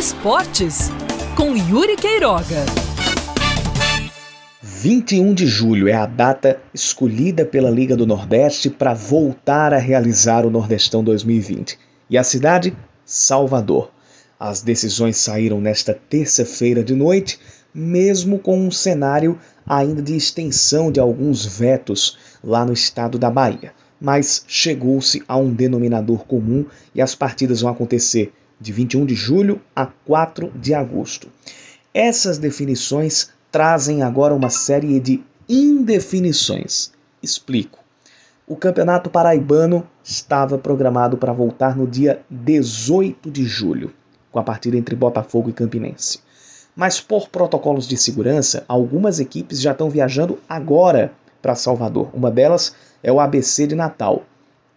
Esportes, com Yuri Queiroga. 21 de julho é a data escolhida pela Liga do Nordeste para voltar a realizar o Nordestão 2020. E a cidade? Salvador. As decisões saíram nesta terça-feira de noite, mesmo com um cenário ainda de extensão de alguns vetos lá no estado da Bahia. Mas chegou-se a um denominador comum e as partidas vão acontecer de 21 de julho a 4 de agosto. Essas definições trazem agora uma série de indefinições. Explico. O Campeonato Paraibano estava programado para voltar no dia 18 de julho com a partida entre Botafogo e Campinense. Mas por protocolos de segurança, algumas equipes já estão viajando agora para Salvador. Uma delas é o ABC de Natal.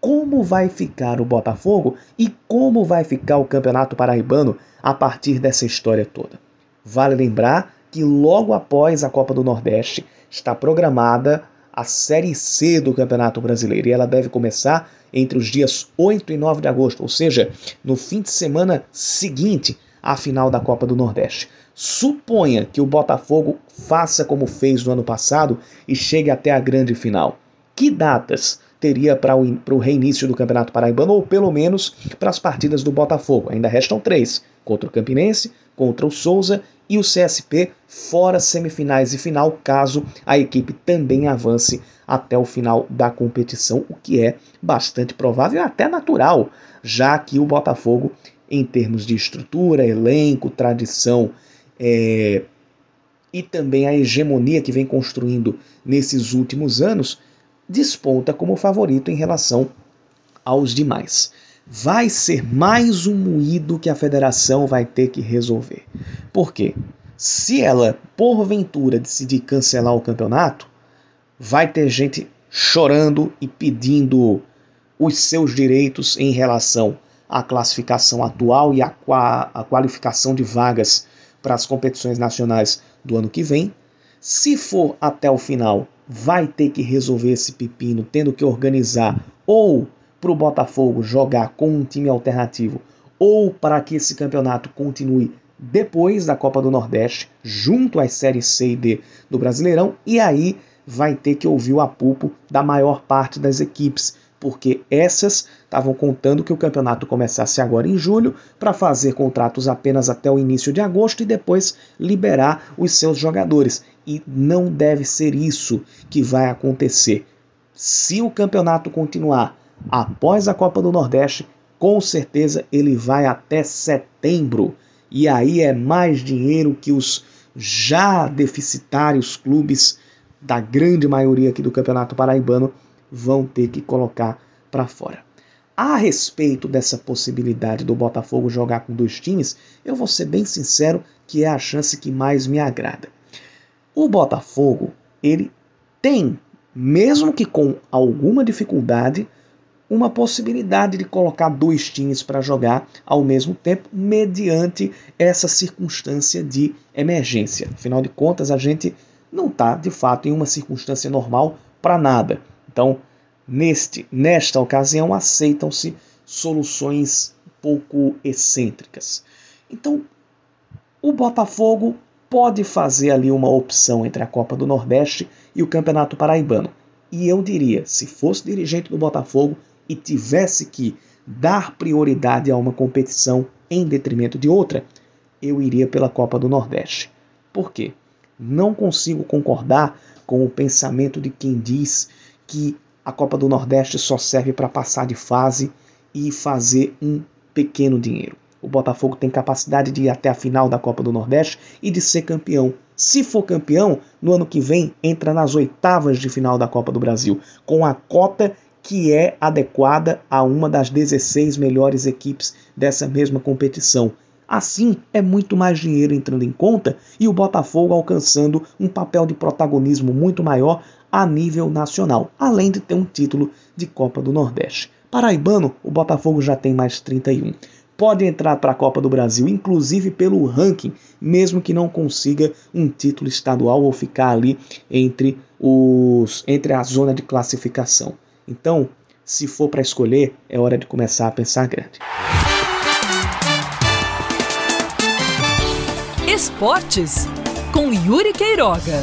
Como vai ficar o Botafogo e como vai ficar o Campeonato Paraibano a partir dessa história toda? Vale lembrar que logo após a Copa do Nordeste está programada a Série C do Campeonato Brasileiro e ela deve começar entre os dias 8 e 9 de agosto, ou seja, no fim de semana seguinte à final da Copa do Nordeste. Suponha que o Botafogo faça como fez no ano passado e chegue até a grande final. Que datas teria para o, reinício do Campeonato Paraibano, ou pelo menos para as partidas do Botafogo? Ainda restam três: contra o Campinense, contra o Souza e o CSP fora semifinais e final, caso a equipe também avance até o final da competição, o que é bastante provável e até natural, já que o Botafogo, em termos de estrutura, elenco, tradição é, e também a hegemonia que vem construindo nesses últimos anos, desponta como favorito em relação aos demais vai ser mais um moído que a federação vai ter que resolver. Por quê? Se ela, porventura, decidir cancelar o campeonato, vai ter gente chorando e pedindo os seus direitos em relação à classificação atual e à, qualificação de vagas para as competições nacionais do ano que vem. Se for até o final, vai ter que resolver esse pepino, tendo que organizar ou para o Botafogo jogar com um time alternativo ou para que esse campeonato continue depois da Copa do Nordeste, junto às séries C e D do Brasileirão, e aí vai ter que ouvir o apupo da maior parte das equipes, porque essas estavam contando que o campeonato começasse agora em julho para fazer contratos apenas até o início de agosto e depois liberar os seus jogadores. E não deve ser isso que vai acontecer. Se o campeonato continuar após a Copa do Nordeste, com certeza ele vai até setembro. E aí é mais dinheiro que os já deficitários clubes da grande maioria aqui do Campeonato Paraibano vão ter que colocar para fora. A respeito dessa possibilidade do Botafogo jogar com dois times, eu vou ser bem sincero que é a chance que mais me agrada. O Botafogo, ele tem, mesmo que com alguma dificuldade, uma possibilidade de colocar dois times para jogar ao mesmo tempo, mediante essa circunstância de emergência. Afinal de contas, a gente não está de fato em uma circunstância normal para nada. Então, neste, nesta ocasião, aceitam-se soluções pouco excêntricas. Então, o Botafogo pode fazer ali uma opção entre a Copa do Nordeste e o Campeonato Paraibano. E eu diria, se fosse dirigente do Botafogo, e tivesse que dar prioridade a uma competição em detrimento de outra, eu iria pela Copa do Nordeste. Por quê? Não consigo concordar com o pensamento de quem diz que a Copa do Nordeste só serve para passar de fase e fazer um pequeno dinheiro. O Botafogo tem capacidade de ir até a final da Copa do Nordeste e de ser campeão. Se for campeão, no ano que vem entra nas oitavas de final da Copa do Brasil, com a cota que é adequada a uma das 16 melhores equipes dessa mesma competição. Assim, é muito mais dinheiro entrando em conta e o Botafogo alcançando um papel de protagonismo muito maior a nível nacional, além de ter um título de Copa do Nordeste. Paraibano, o Botafogo já tem mais 31. Pode entrar para a Copa do Brasil, inclusive pelo ranking, mesmo que não consiga um título estadual ou ficar ali entre, os, entre a zona de classificação. Então, se for para escolher, é hora de começar a pensar grande. Esportes com Yuri Queiroga.